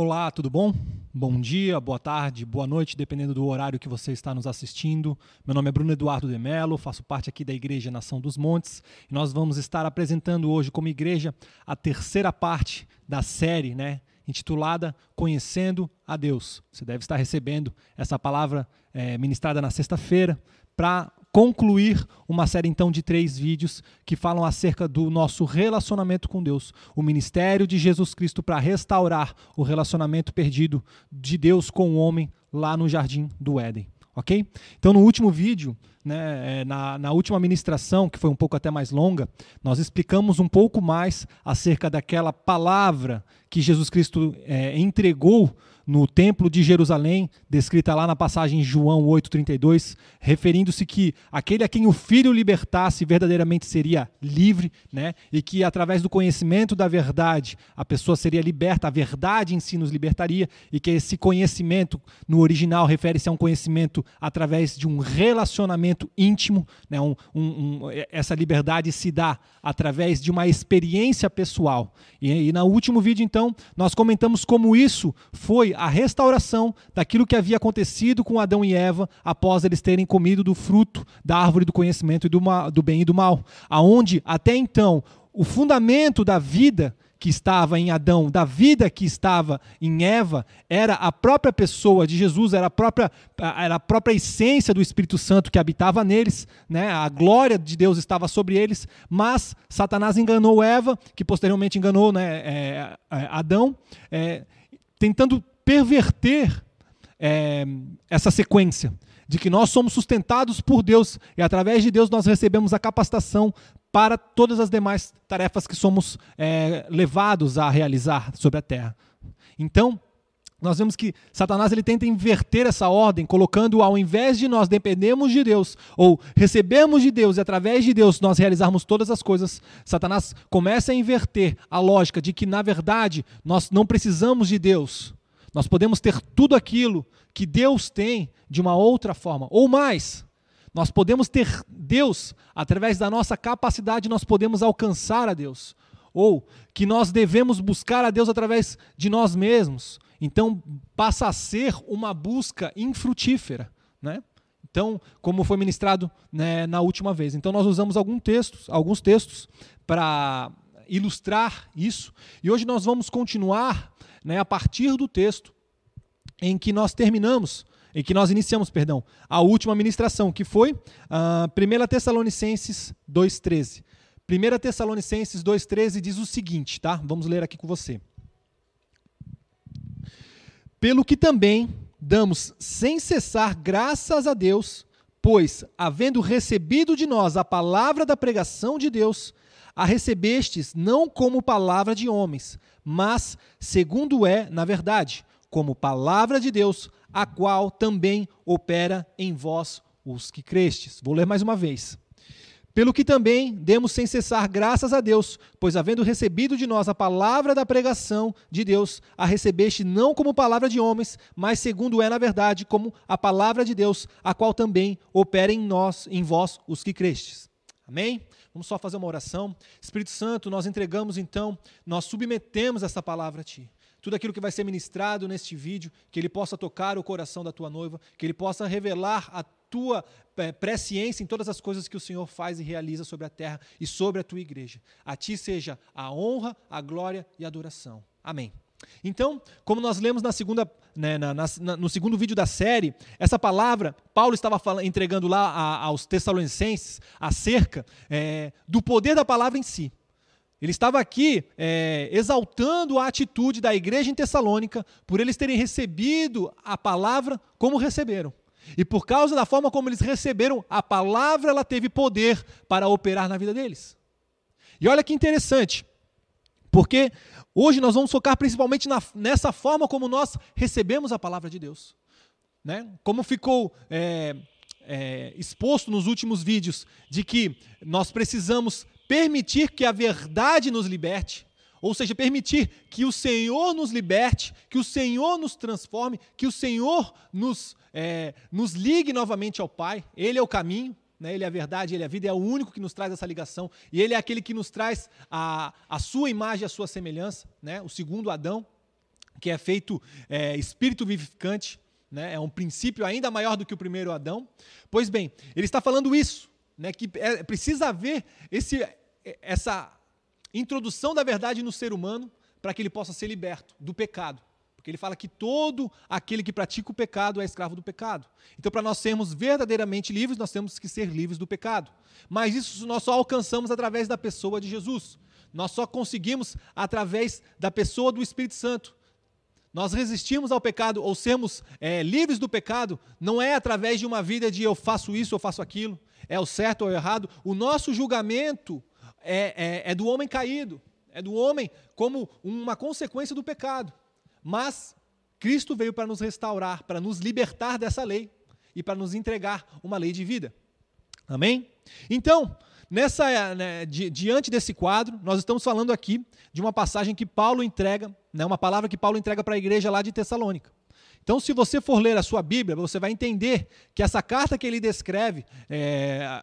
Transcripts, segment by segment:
Olá, tudo bom? Bom dia, boa tarde, boa noite, dependendo do horário que você está nos assistindo. Meu nome é Bruno Eduardo de Mello, faço parte aqui da Igreja Nação dos Montes e nós vamos estar apresentando hoje como igreja a terceira parte da série, né, intitulada Conhecendo a Deus. Você deve estar recebendo essa palavra é, ministrada na sexta-feira para concluir uma série então de três vídeos que falam acerca do nosso relacionamento com Deus, o ministério de Jesus Cristo para restaurar o relacionamento perdido de Deus com o homem lá no jardim do Éden. Ok? Então, no último vídeo, né, é, na, na última ministração, que foi um pouco até mais longa, nós explicamos um pouco mais acerca daquela palavra que Jesus Cristo é, entregou no templo de Jerusalém, descrita lá na passagem João 8:32, referindo-se que aquele a quem o filho libertasse verdadeiramente seria livre, né? E que através do conhecimento da verdade a pessoa seria liberta, a verdade em si nos libertaria e que esse conhecimento no original refere-se a um conhecimento através de um relacionamento íntimo, né? Um, um, um, essa liberdade se dá através de uma experiência pessoal. E, e no último vídeo então nós comentamos como isso foi a restauração daquilo que havia acontecido com Adão e Eva após eles terem comido do fruto da árvore do conhecimento do, mal, do bem e do mal, aonde até então o fundamento da vida que estava em Adão, da vida que estava em Eva, era a própria pessoa de Jesus, era a própria, era a própria essência do Espírito Santo que habitava neles, né? a glória de Deus estava sobre eles, mas Satanás enganou Eva, que posteriormente enganou né, é, é, Adão, é, tentando perverter é, essa sequência de que nós somos sustentados por Deus e através de Deus nós recebemos a capacitação para todas as demais tarefas que somos é, levados a realizar sobre a terra. Então, nós vemos que Satanás ele tenta inverter essa ordem, colocando ao invés de nós dependermos de Deus ou recebermos de Deus e através de Deus nós realizarmos todas as coisas, Satanás começa a inverter a lógica de que na verdade nós não precisamos de Deus, nós podemos ter tudo aquilo que Deus tem de uma outra forma, ou mais. Nós podemos ter Deus através da nossa capacidade, nós podemos alcançar a Deus. Ou que nós devemos buscar a Deus através de nós mesmos. Então passa a ser uma busca infrutífera. Né? Então, como foi ministrado né, na última vez. Então nós usamos alguns textos, alguns textos para ilustrar isso. E hoje nós vamos continuar né, a partir do texto em que nós terminamos, em que nós iniciamos, perdão, a última ministração, que foi uh, ah, 1 Tessalonicenses 2,13. 1 Tessalonicenses 2,13 diz o seguinte, tá? Vamos ler aqui com você. Pelo que também damos sem cessar graças a Deus, pois, havendo recebido de nós a palavra da pregação de Deus, a recebestes não como palavra de homens, mas segundo é, na verdade, como palavra de Deus, a qual também opera em vós os que crestes. Vou ler mais uma vez. Pelo que também demos sem cessar graças a Deus, pois havendo recebido de nós a palavra da pregação de Deus, a recebeste não como palavra de homens, mas segundo é na verdade como a palavra de Deus, a qual também opera em nós, em vós os que crestes. Amém? Vamos só fazer uma oração. Espírito Santo, nós entregamos então, nós submetemos essa palavra a Ti. Tudo aquilo que vai ser ministrado neste vídeo, que ele possa tocar o coração da tua noiva, que ele possa revelar a tua é, presciência em todas as coisas que o Senhor faz e realiza sobre a terra e sobre a tua igreja. A Ti seja a honra, a glória e a adoração. Amém. Então, como nós lemos na segunda, né, na, na, no segundo vídeo da série, essa palavra, Paulo estava entregando lá a, aos Tessalonicenses acerca é, do poder da palavra em si. Ele estava aqui é, exaltando a atitude da igreja em Tessalônica por eles terem recebido a palavra como receberam. E por causa da forma como eles receberam a palavra, ela teve poder para operar na vida deles. E olha que interessante, porque hoje nós vamos focar principalmente na, nessa forma como nós recebemos a palavra de Deus. Né? Como ficou é, é, exposto nos últimos vídeos, de que nós precisamos permitir que a verdade nos liberte, ou seja, permitir que o Senhor nos liberte, que o Senhor nos transforme, que o Senhor nos, é, nos ligue novamente ao Pai. Ele é o caminho, né? Ele é a verdade, Ele é a vida, é o único que nos traz essa ligação. E Ele é aquele que nos traz a, a sua imagem, a sua semelhança, né? o segundo Adão. que é feito é, espírito vivificante, né? é um princípio ainda maior do que o primeiro Adão. Pois bem, ele está falando isso, né? que é, precisa haver esse, essa introdução da verdade no ser humano para que ele possa ser liberto do pecado. Porque ele fala que todo aquele que pratica o pecado é escravo do pecado. Então, para nós sermos verdadeiramente livres, nós temos que ser livres do pecado. Mas isso nós só alcançamos através da pessoa de Jesus. Nós só conseguimos através da pessoa do Espírito Santo. Nós resistimos ao pecado ou sermos é, livres do pecado não é através de uma vida de eu faço isso, eu faço aquilo, é o certo ou o errado. O nosso julgamento é, é, é do homem caído, é do homem como uma consequência do pecado. Mas Cristo veio para nos restaurar, para nos libertar dessa lei e para nos entregar uma lei de vida. Amém? Então, nessa, né, di, diante desse quadro, nós estamos falando aqui de uma passagem que Paulo entrega, né, uma palavra que Paulo entrega para a igreja lá de Tessalônica. Então, se você for ler a sua Bíblia, você vai entender que essa carta que ele descreve, é,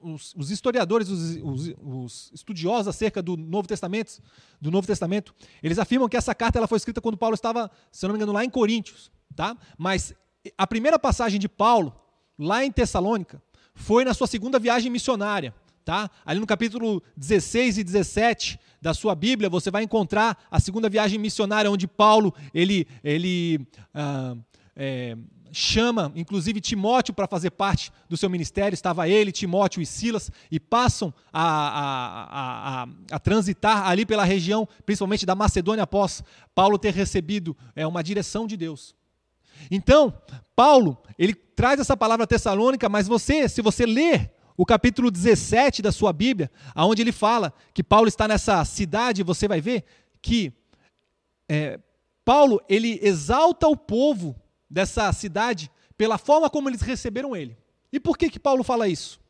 os, os, historiadores, os, os, os, estudiosos acerca do Novo Testamento, do Novo Testamento, eles afirmam que essa carta ela foi escrita quando Paulo estava, se não me engano, lá em Coríntios, tá? Mas a primeira passagem de Paulo lá em Tessalônica foi na sua segunda viagem missionária, tá? Ali no capítulo 16 e 17 da sua Bíblia, você vai encontrar a segunda viagem missionária onde Paulo ele ele ah, é, chama, inclusive, Timóteo para fazer parte do seu ministério. Estava ele, Timóteo e Silas, e passam a, a, a, a transitar ali pela região, principalmente da Macedônia, após Paulo ter recebido é, uma direção de Deus. Então, Paulo, ele traz essa palavra tessalônica, mas você, se você ler o capítulo 17 da sua Bíblia, aonde ele fala que Paulo está nessa cidade, você vai ver que é, Paulo ele exalta o povo dessa cidade pela forma como eles receberam ele. E por que que Paulo fala isso?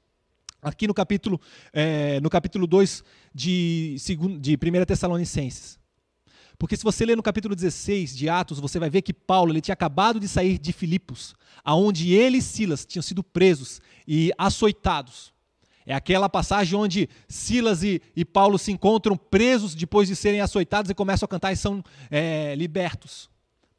Aqui no capítulo, é, no capítulo 2 de, de 1 Tessalonicenses. Porque se você ler no capítulo 16 de Atos, você vai ver que Paulo ele tinha acabado de sair de Filipos, aonde ele e Silas tinham sido presos e açoitados. É aquela passagem onde Silas e, e Paulo se encontram presos depois de serem açoitados e começam a cantar e são é, libertos.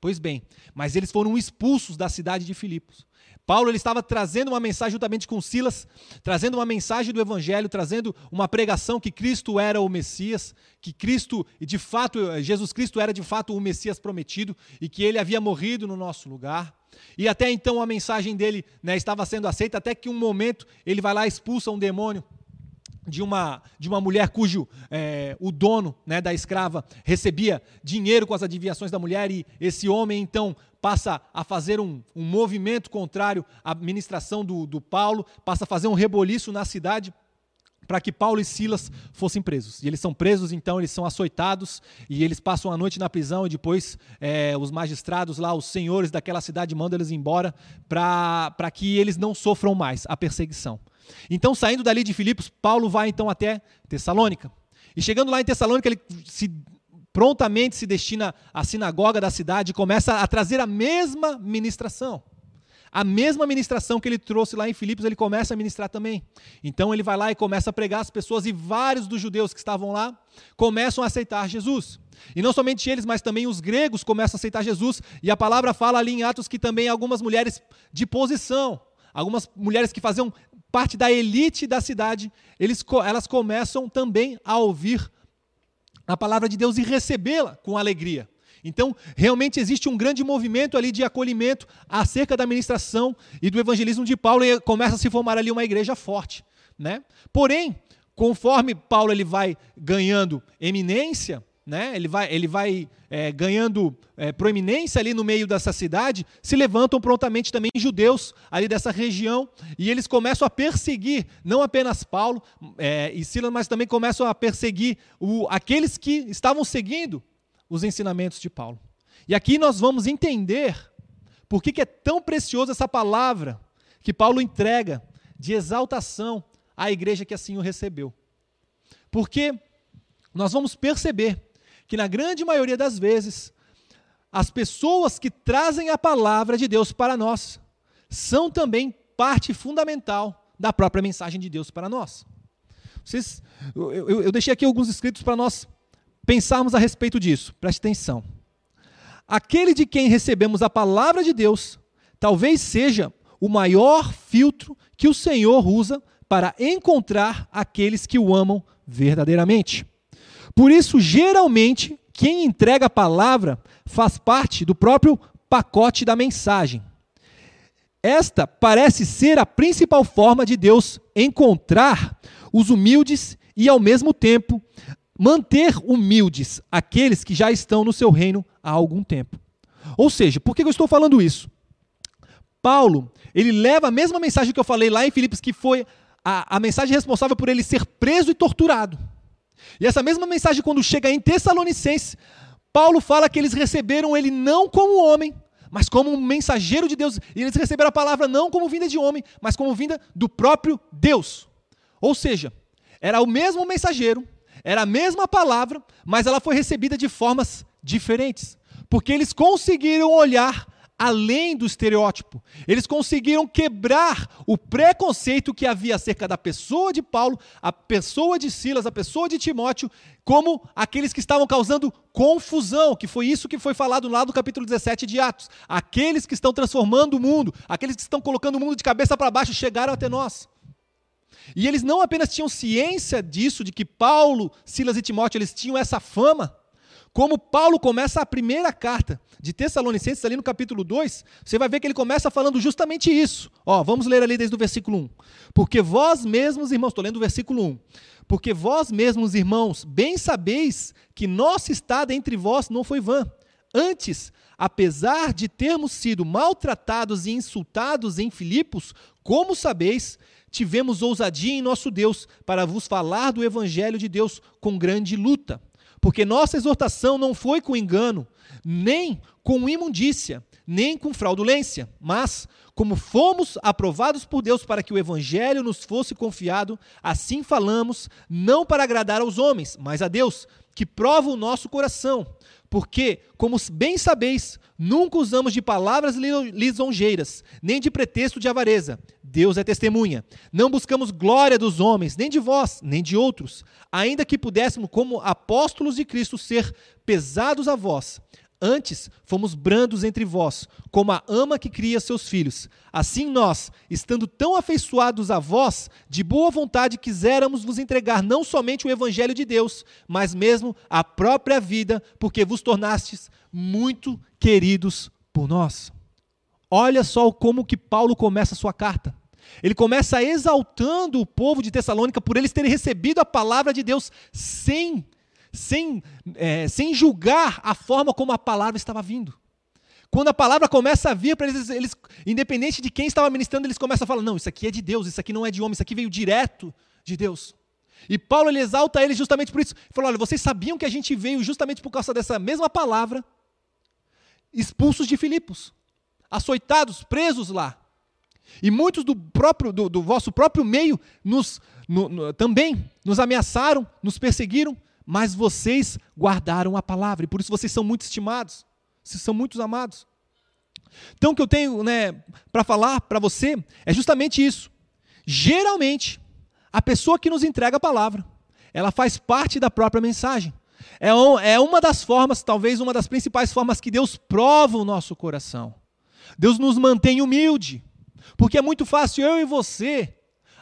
Pois bem, mas eles foram expulsos da cidade de Filipos. Paulo ele estava trazendo uma mensagem juntamente com Silas, trazendo uma mensagem do evangelho, trazendo uma pregação que Cristo era o Messias, que Cristo, de fato, Jesus Cristo era de fato o Messias prometido e que ele havia morrido no nosso lugar. E até então a mensagem dele né, estava sendo aceita, até que um momento ele vai lá e expulsa um demônio de uma, de uma mulher cujo é, o dono né, da escrava recebia dinheiro com as adivinhações da mulher e esse homem então passa a fazer um, um movimento contrário à administração do, do Paulo, passa a fazer um reboliço na cidade para que Paulo e Silas fossem presos. E eles são presos, então eles são açoitados e eles passam a noite na prisão e depois é, os magistrados lá, os senhores daquela cidade mandam eles embora para que eles não sofram mais a perseguição. Então, saindo dali de Filipos, Paulo vai então até Tessalônica. E chegando lá em Tessalônica, ele se, prontamente se destina à sinagoga da cidade e começa a trazer a mesma ministração. A mesma ministração que ele trouxe lá em Filipos, ele começa a ministrar também. Então ele vai lá e começa a pregar as pessoas, e vários dos judeus que estavam lá começam a aceitar Jesus. E não somente eles, mas também os gregos começam a aceitar Jesus. E a palavra fala ali em Atos que também algumas mulheres de posição, algumas mulheres que faziam parte da elite da cidade, eles, elas começam também a ouvir a palavra de Deus e recebê-la com alegria. Então, realmente existe um grande movimento ali de acolhimento acerca da ministração e do evangelismo de Paulo e começa a se formar ali uma igreja forte, né? Porém, conforme Paulo ele vai ganhando eminência, né? ele vai, ele vai é, ganhando é, proeminência ali no meio dessa cidade, se levantam prontamente também judeus ali dessa região e eles começam a perseguir não apenas Paulo é, e Silas, mas também começam a perseguir o, aqueles que estavam seguindo os ensinamentos de Paulo. E aqui nós vamos entender por que, que é tão preciosa essa palavra que Paulo entrega de exaltação à igreja que assim o recebeu. Porque nós vamos perceber que na grande maioria das vezes, as pessoas que trazem a palavra de Deus para nós são também parte fundamental da própria mensagem de Deus para nós. Vocês, eu, eu, eu deixei aqui alguns escritos para nós pensarmos a respeito disso, preste atenção. aquele de quem recebemos a palavra de Deus, talvez seja o maior filtro que o Senhor usa para encontrar aqueles que o amam verdadeiramente. Por isso, geralmente, quem entrega a palavra faz parte do próprio pacote da mensagem. Esta parece ser a principal forma de Deus encontrar os humildes e, ao mesmo tempo, manter humildes aqueles que já estão no seu reino há algum tempo. Ou seja, por que eu estou falando isso? Paulo, ele leva a mesma mensagem que eu falei lá em Filipos, que foi a, a mensagem responsável por ele ser preso e torturado. E essa mesma mensagem, quando chega em Tessalonicenses, Paulo fala que eles receberam ele não como homem, mas como um mensageiro de Deus. E eles receberam a palavra não como vinda de homem, mas como vinda do próprio Deus. Ou seja, era o mesmo mensageiro, era a mesma palavra, mas ela foi recebida de formas diferentes. Porque eles conseguiram olhar além do estereótipo. Eles conseguiram quebrar o preconceito que havia acerca da pessoa de Paulo, a pessoa de Silas, a pessoa de Timóteo, como aqueles que estavam causando confusão, que foi isso que foi falado lá no capítulo 17 de Atos. Aqueles que estão transformando o mundo, aqueles que estão colocando o mundo de cabeça para baixo, chegaram até nós. E eles não apenas tinham ciência disso, de que Paulo, Silas e Timóteo, eles tinham essa fama, como Paulo começa a primeira carta de Tessalonicenses, ali no capítulo 2, você vai ver que ele começa falando justamente isso. Ó, vamos ler ali desde o versículo 1. Porque vós mesmos, irmãos, estou lendo o versículo 1. Porque vós mesmos, irmãos, bem sabeis que nosso estado entre vós não foi vã. Antes, apesar de termos sido maltratados e insultados em Filipos, como sabeis, tivemos ousadia em nosso Deus para vos falar do evangelho de Deus com grande luta porque nossa exortação não foi com engano, nem com imundícia, nem com fraudulência, mas como fomos aprovados por Deus para que o evangelho nos fosse confiado, assim falamos, não para agradar aos homens, mas a Deus, que prova o nosso coração. Porque, como bem sabeis, nunca usamos de palavras lisonjeiras, nem de pretexto de avareza. Deus é testemunha. Não buscamos glória dos homens, nem de vós, nem de outros, ainda que pudéssemos, como apóstolos de Cristo, ser pesados a vós. Antes fomos brandos entre vós, como a ama que cria seus filhos. Assim nós, estando tão afeiçoados a vós, de boa vontade quiséramos vos entregar não somente o evangelho de Deus, mas mesmo a própria vida, porque vos tornastes muito queridos por nós. Olha só como que Paulo começa a sua carta. Ele começa exaltando o povo de Tessalônica por eles terem recebido a palavra de Deus sem sem, é, sem julgar a forma como a palavra estava vindo. Quando a palavra começa a vir para eles, eles, independente de quem estava ministrando, eles começam a falar: não, isso aqui é de Deus, isso aqui não é de homem, isso aqui veio direto de Deus. E Paulo ele exalta eles justamente por isso. Ele falou: olha, vocês sabiam que a gente veio justamente por causa dessa mesma palavra, expulsos de Filipos, açoitados, presos lá. E muitos do, próprio, do, do vosso próprio meio nos, no, no, também nos ameaçaram, nos perseguiram, mas vocês guardaram a palavra, e por isso vocês são muito estimados, vocês são muito amados. Então, o que eu tenho né, para falar para você é justamente isso. Geralmente, a pessoa que nos entrega a palavra, ela faz parte da própria mensagem. É, um, é uma das formas, talvez uma das principais formas que Deus prova o nosso coração. Deus nos mantém humilde, porque é muito fácil eu e você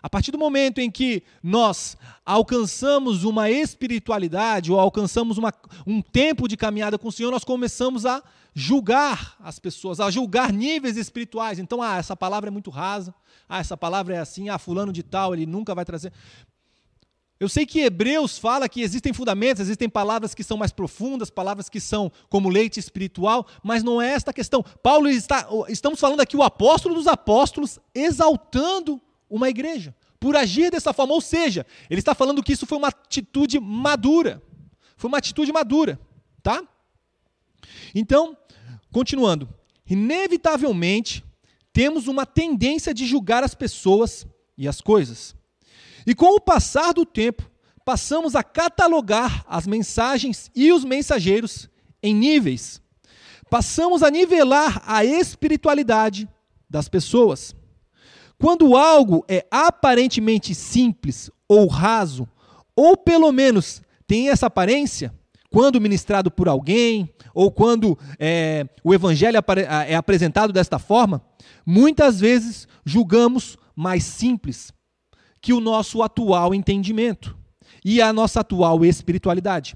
a partir do momento em que nós alcançamos uma espiritualidade ou alcançamos uma, um tempo de caminhada com o Senhor, nós começamos a julgar as pessoas, a julgar níveis espirituais. Então, ah, essa palavra é muito rasa, ah, essa palavra é assim, ah, fulano de tal, ele nunca vai trazer. Eu sei que Hebreus fala que existem fundamentos, existem palavras que são mais profundas, palavras que são como leite espiritual, mas não é esta a questão. Paulo está, estamos falando aqui o apóstolo dos apóstolos exaltando uma igreja, por agir dessa forma. Ou seja, ele está falando que isso foi uma atitude madura. Foi uma atitude madura, tá? Então, continuando. Inevitavelmente, temos uma tendência de julgar as pessoas e as coisas. E com o passar do tempo, passamos a catalogar as mensagens e os mensageiros em níveis. Passamos a nivelar a espiritualidade das pessoas. Quando algo é aparentemente simples ou raso, ou pelo menos tem essa aparência, quando ministrado por alguém, ou quando é, o evangelho é apresentado desta forma, muitas vezes julgamos mais simples que o nosso atual entendimento e a nossa atual espiritualidade.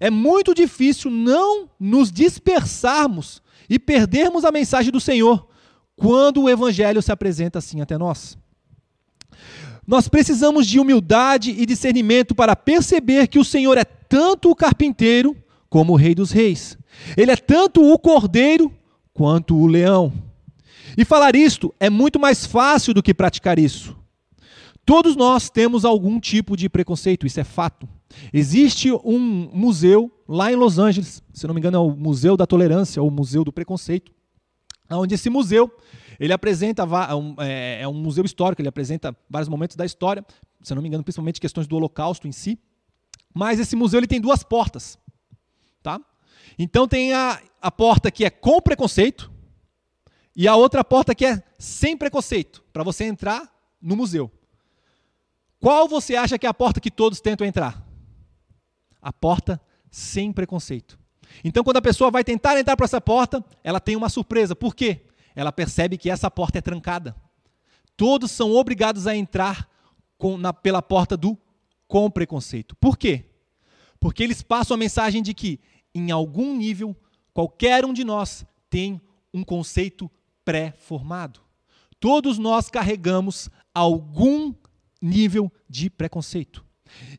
É muito difícil não nos dispersarmos e perdermos a mensagem do Senhor quando o evangelho se apresenta assim até nós. Nós precisamos de humildade e discernimento para perceber que o Senhor é tanto o carpinteiro como o Rei dos Reis. Ele é tanto o cordeiro quanto o leão. E falar isto é muito mais fácil do que praticar isso. Todos nós temos algum tipo de preconceito, isso é fato. Existe um museu lá em Los Angeles, se não me engano é o Museu da Tolerância ou o Museu do Preconceito, onde esse museu ele apresenta é, é um museu histórico, ele apresenta vários momentos da história, se não me engano principalmente questões do Holocausto em si. Mas esse museu ele tem duas portas, tá? Então tem a, a porta que é com preconceito e a outra porta que é sem preconceito, para você entrar no museu. Qual você acha que é a porta que todos tentam entrar? A porta sem preconceito. Então, quando a pessoa vai tentar entrar por essa porta, ela tem uma surpresa. Por quê? Ela percebe que essa porta é trancada. Todos são obrigados a entrar com, na, pela porta do com preconceito. Por quê? Porque eles passam a mensagem de que, em algum nível, qualquer um de nós tem um conceito pré-formado. Todos nós carregamos algum nível de preconceito.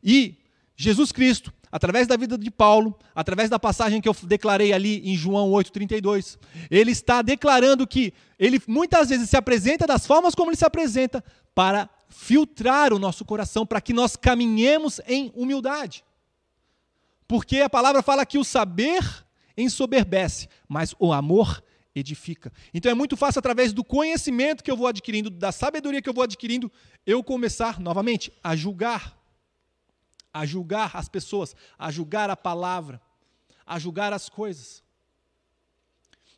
E Jesus Cristo, através da vida de Paulo, através da passagem que eu declarei ali em João 8:32, ele está declarando que ele muitas vezes se apresenta das formas como ele se apresenta para filtrar o nosso coração, para que nós caminhemos em humildade. Porque a palavra fala que o saber ensoberbece, mas o amor edifica. Então é muito fácil, através do conhecimento que eu vou adquirindo, da sabedoria que eu vou adquirindo, eu começar novamente a julgar. A julgar as pessoas, a julgar a palavra, a julgar as coisas.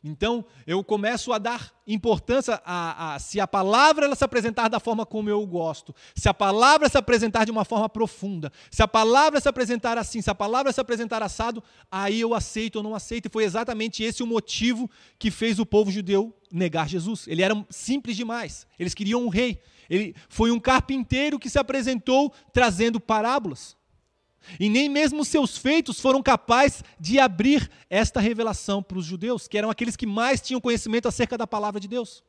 Então, eu começo a dar importância a, a, se a palavra ela se apresentar da forma como eu gosto, se a palavra se apresentar de uma forma profunda, se a palavra se apresentar assim, se a palavra se apresentar assado, aí eu aceito ou não aceito. E foi exatamente esse o motivo que fez o povo judeu negar Jesus. Ele era simples demais. Eles queriam um rei. Ele foi um carpinteiro que se apresentou trazendo parábolas. E nem mesmo seus feitos foram capazes de abrir esta revelação para os judeus, que eram aqueles que mais tinham conhecimento acerca da palavra de Deus.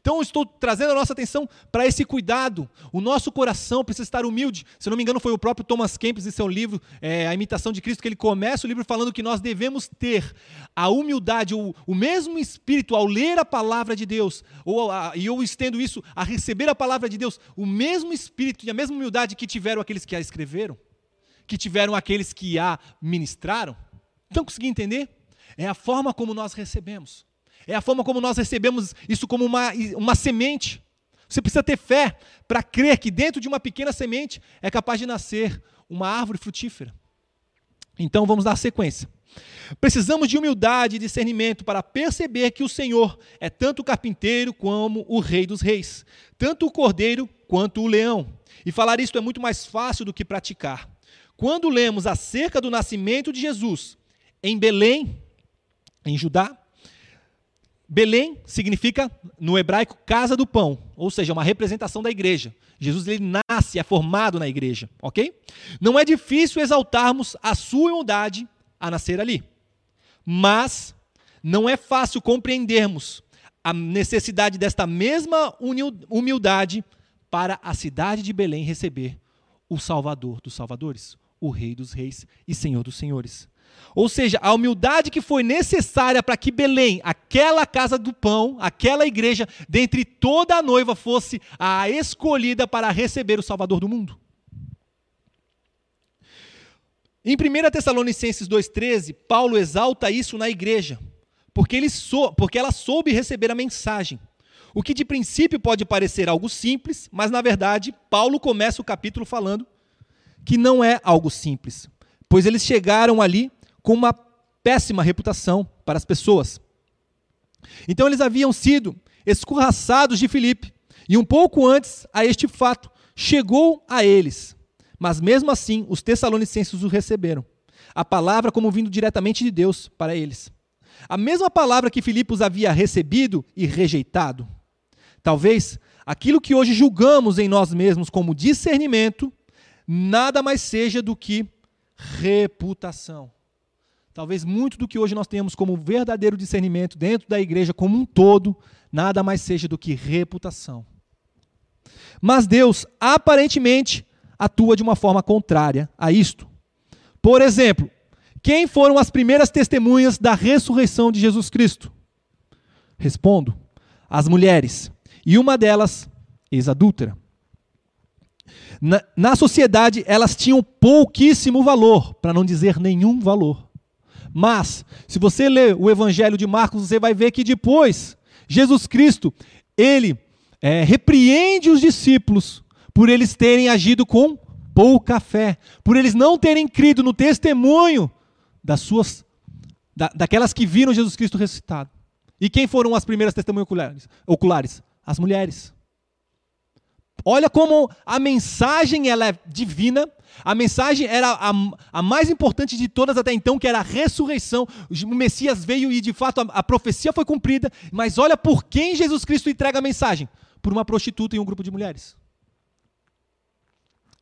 Então, estou trazendo a nossa atenção para esse cuidado. O nosso coração precisa estar humilde. Se não me engano, foi o próprio Thomas Kempis, em seu livro, é, A Imitação de Cristo, que ele começa o livro falando que nós devemos ter a humildade, o, o mesmo espírito ao ler a palavra de Deus, ou a, e eu estendo isso a receber a palavra de Deus, o mesmo espírito e a mesma humildade que tiveram aqueles que a escreveram que tiveram aqueles que a ministraram? Estão conseguindo entender? É a forma como nós recebemos. É a forma como nós recebemos isso como uma, uma semente. Você precisa ter fé para crer que dentro de uma pequena semente é capaz de nascer uma árvore frutífera. Então vamos dar sequência. Precisamos de humildade e discernimento para perceber que o Senhor é tanto o carpinteiro como o rei dos reis, tanto o cordeiro quanto o leão. E falar isto é muito mais fácil do que praticar. Quando lemos acerca do nascimento de Jesus em Belém, em Judá, Belém significa, no hebraico, casa do pão, ou seja, uma representação da igreja. Jesus ele nasce, é formado na igreja, ok? Não é difícil exaltarmos a sua humildade a nascer ali, mas não é fácil compreendermos a necessidade desta mesma humildade para a cidade de Belém receber o Salvador dos Salvadores, o Rei dos Reis e Senhor dos Senhores. Ou seja, a humildade que foi necessária para que Belém, aquela casa do pão, aquela igreja, dentre toda a noiva, fosse a escolhida para receber o Salvador do mundo. Em 1 Tessalonicenses 2,13, Paulo exalta isso na igreja, porque, ele sou, porque ela soube receber a mensagem. O que de princípio pode parecer algo simples, mas na verdade, Paulo começa o capítulo falando que não é algo simples, pois eles chegaram ali com uma péssima reputação para as pessoas. Então eles haviam sido escorraçados de Filipe, e um pouco antes a este fato chegou a eles. Mas mesmo assim, os tessalonicenses o receberam. a palavra como vindo diretamente de Deus para eles. A mesma palavra que Filipos havia recebido e rejeitado. Talvez aquilo que hoje julgamos em nós mesmos como discernimento, nada mais seja do que reputação. Talvez muito do que hoje nós temos como verdadeiro discernimento dentro da igreja como um todo, nada mais seja do que reputação. Mas Deus, aparentemente, atua de uma forma contrária a isto. Por exemplo, quem foram as primeiras testemunhas da ressurreição de Jesus Cristo? Respondo: as mulheres. E uma delas, ex-adúltera. Na, na sociedade, elas tinham pouquíssimo valor, para não dizer nenhum valor. Mas, se você ler o Evangelho de Marcos, você vai ver que depois, Jesus Cristo, ele é, repreende os discípulos por eles terem agido com pouca fé, por eles não terem crido no testemunho das suas, da, daquelas que viram Jesus Cristo ressuscitado. E quem foram as primeiras testemunhas oculares? oculares? As mulheres. Olha como a mensagem ela é divina. A mensagem era a, a, mais importante de todas até então, que era a ressurreição. O Messias veio e de fato a, a profecia foi cumprida. Mas olha por quem Jesus Cristo entrega a mensagem: por uma prostituta e um grupo de mulheres.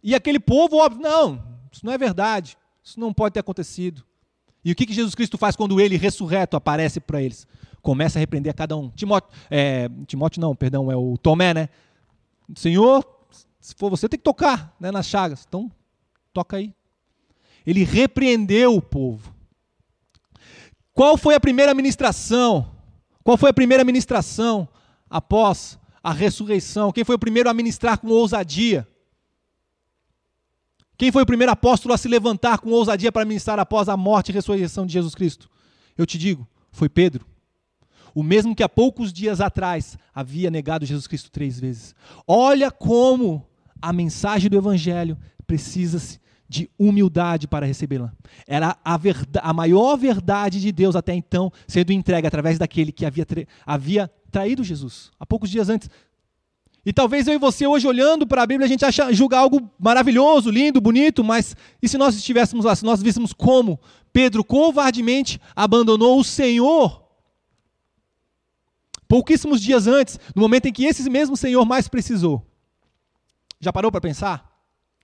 E aquele povo, óbvio, não, isso não é verdade. Isso não pode ter acontecido. E o que, que Jesus Cristo faz quando ele, ressurreto, aparece para eles? Começa a repreender a cada um. Timóteo, é, Timóteo não, perdão, é o Tomé, né? Senhor, se for você, tem que tocar né, nas chagas. Então, toca aí. Ele repreendeu o povo. Qual foi a primeira ministração? Qual foi a primeira ministração após a ressurreição? Quem foi o primeiro a ministrar com ousadia? Quem foi o primeiro apóstolo a se levantar com ousadia para ministrar após a morte e ressurreição de Jesus Cristo? Eu te digo, foi Pedro. O mesmo que há poucos dias atrás havia negado Jesus Cristo três vezes. Olha como a mensagem do Evangelho precisa de humildade para recebê-la. Era a, verdade, a maior verdade de Deus até então sendo entregue através daquele que havia, havia traído Jesus. Há poucos dias antes. E talvez eu e você hoje olhando para a Bíblia a gente acha, julga algo maravilhoso, lindo, bonito, mas e se nós estivéssemos lá, se nós víssemos como Pedro covardemente abandonou o Senhor pouquíssimos dias antes, no momento em que esse mesmo Senhor mais precisou. Já parou para pensar?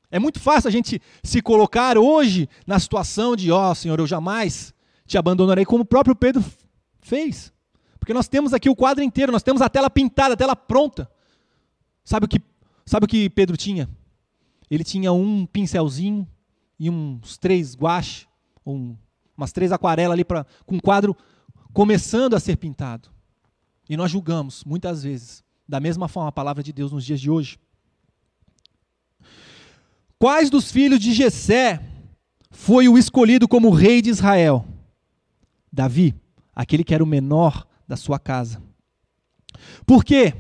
É muito fácil a gente se colocar hoje na situação de, ó oh, Senhor, eu jamais te abandonarei, como o próprio Pedro fez. Porque nós temos aqui o quadro inteiro, nós temos a tela pintada, a tela pronta. Sabe o que, sabe o que Pedro tinha? Ele tinha um pincelzinho e uns três guache, um, umas três aquarelas ali pra, com o quadro começando a ser pintado. E nós julgamos, muitas vezes, da mesma forma a palavra de Deus nos dias de hoje. Quais dos filhos de Jessé foi o escolhido como rei de Israel? Davi, aquele que era o menor da sua casa. Por quê?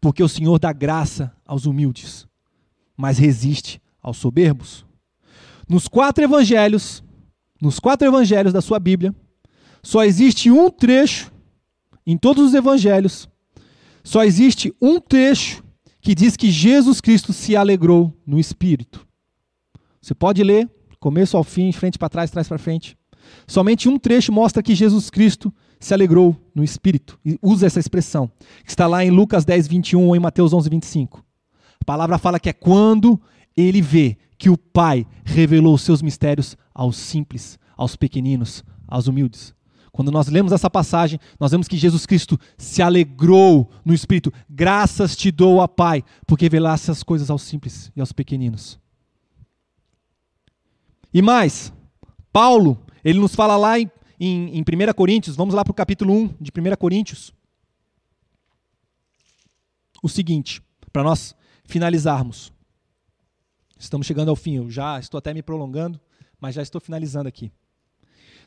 Porque o Senhor dá graça aos humildes, mas resiste aos soberbos. Nos quatro evangelhos, nos quatro evangelhos da sua Bíblia, só existe um trecho em todos os evangelhos, só existe um trecho que diz que Jesus Cristo se alegrou no Espírito. Você pode ler, começo ao fim, frente para trás, trás para frente. Somente um trecho mostra que Jesus Cristo se alegrou no Espírito. E usa essa expressão, que está lá em Lucas 10, 21 ou em Mateus 11, 25. A palavra fala que é quando ele vê que o Pai revelou os seus mistérios aos simples, aos pequeninos, aos humildes. Quando nós lemos essa passagem, nós vemos que Jesus Cristo se alegrou no Espírito. Graças te dou, a Pai, porque revelaste as coisas aos simples e aos pequeninos. E mais, Paulo, ele nos fala lá em, em, em 1 Coríntios, vamos lá para o capítulo 1 de 1 Coríntios. O seguinte, para nós finalizarmos. Estamos chegando ao fim, eu já estou até me prolongando, mas já estou finalizando aqui.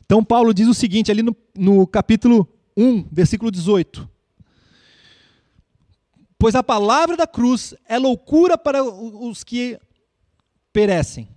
Então, Paulo diz o seguinte, ali no, no capítulo 1, versículo 18: Pois a palavra da cruz é loucura para os que perecem,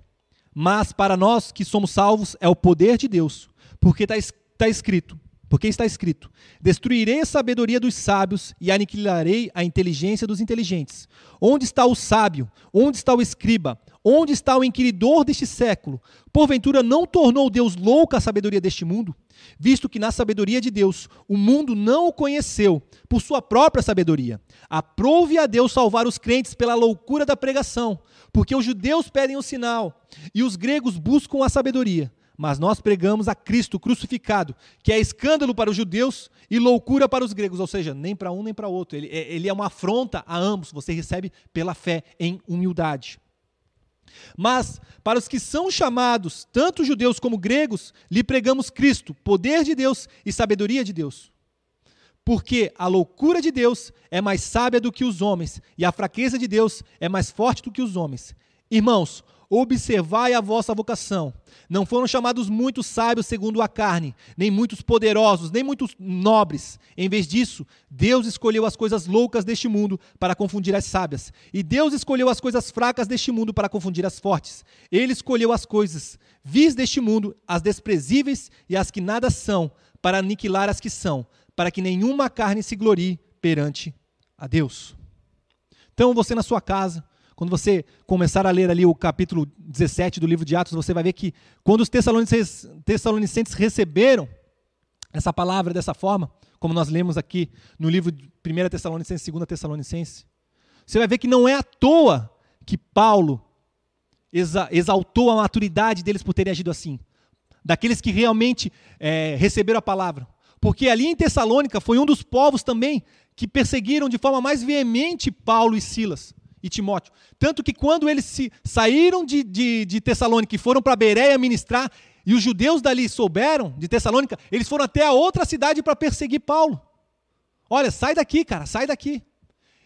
mas para nós que somos salvos é o poder de Deus, porque está tá escrito: Porque está escrito: Destruirei a sabedoria dos sábios e aniquilarei a inteligência dos inteligentes. Onde está o sábio? Onde está o escriba? Onde está o inquiridor deste século? Porventura não tornou Deus louca a sabedoria deste mundo? Visto que na sabedoria de Deus o mundo não o conheceu por sua própria sabedoria. Aprove a Deus salvar os crentes pela loucura da pregação, porque os judeus pedem o sinal e os gregos buscam a sabedoria. Mas nós pregamos a Cristo crucificado, que é escândalo para os judeus e loucura para os gregos, ou seja, nem para um nem para outro. Ele, é, ele é uma afronta a ambos, você recebe pela fé em humildade. Mas para os que são chamados, tanto judeus como gregos, lhe pregamos Cristo, poder de Deus e sabedoria de Deus. Porque a loucura de Deus é mais sábia do que os homens, e a fraqueza de Deus é mais forte do que os homens. Irmãos, observai a vossa vocação. Não foram chamados muitos sábios segundo a carne, nem muitos poderosos, nem muitos nobres. Em vez disso, Deus escolheu as coisas loucas deste mundo para confundir as sábias, e Deus escolheu as coisas fracas deste mundo para confundir as fortes. Ele escolheu as coisas vis deste mundo, as desprezíveis e as que nada são, para aniquilar as que são, para que nenhuma carne se glorie perante a Deus. Então, você na sua casa, quando você começar a ler ali o capítulo 17 do livro de Atos, você vai ver que quando os tessalonicenses, receberam essa palavra dessa forma, como nós lemos aqui no livro de 1 Tessalonicenses, 2 Tessalonicenses, você vai ver que não é à toa que Paulo exa exaltou a maturidade deles por terem agido assim. Daqueles que realmente é, receberam a palavra. Porque ali em Tessalônica foi um dos povos também que perseguiram de forma mais veemente Paulo e Silas e Timóteo. Tanto que quando eles se saíram de, de, de Tessalônica e foram para Bereia ministrar, e os judeus dali souberam, de Tessalônica, eles foram até a outra cidade para perseguir Paulo. Olha, sai daqui, cara, sai daqui.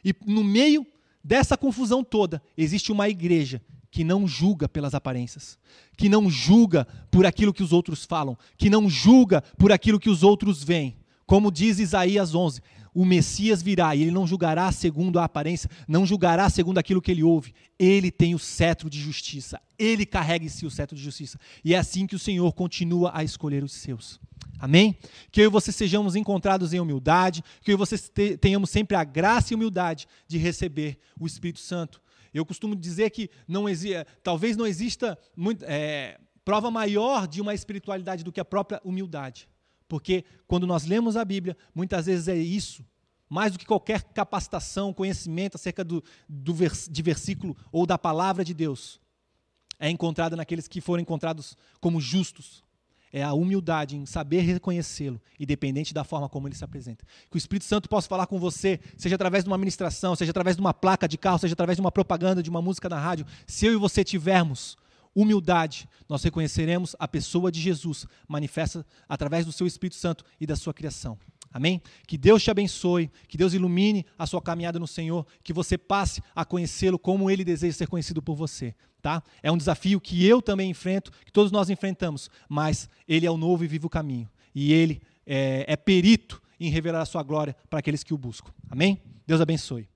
E no meio dessa confusão toda, existe uma igreja que não julga pelas aparências, que não julga por aquilo que os outros falam, que não julga por aquilo que os outros veem. Como diz Isaías 11, o Messias virá e ele não julgará segundo a aparência, não julgará segundo aquilo que ele ouve. Ele tem o cetro de justiça, ele carrega em si o cetro de justiça. E é assim que o Senhor continua a escolher os seus. Amém? Que eu e você sejamos encontrados em humildade, que eu e você tenhamos sempre a graça e humildade de receber o Espírito Santo. Eu costumo dizer que não exi talvez não exista muito, é, prova maior de uma espiritualidade do que a própria humildade. Porque quando nós lemos a Bíblia, muitas vezes é isso, mais do que qualquer capacitação, conhecimento acerca do, do vers, de versículo ou da palavra de Deus, é encontrada naqueles que foram encontrados como justos. É a humildade em saber reconhecê-lo, independente da forma como ele se apresenta. Que o Espírito Santo possa falar com você, seja através de uma ministração, seja através de uma placa de carro, seja através de uma propaganda, de uma música na rádio. Se eu e você tivermos humildade, nós reconheceremos a pessoa de Jesus manifesta através do seu Espírito Santo e da sua criação. Amém? Que Deus te abençoe, que Deus ilumine a sua caminhada no Senhor, que você passe a conhecê-lo como ele deseja ser conhecido por você, tá? É um desafio que eu também enfrento, que todos nós enfrentamos, mas ele é o novo e vivo caminho e ele é, é perito em revelar a sua glória para aqueles que o buscam. Amém? Deus abençoe.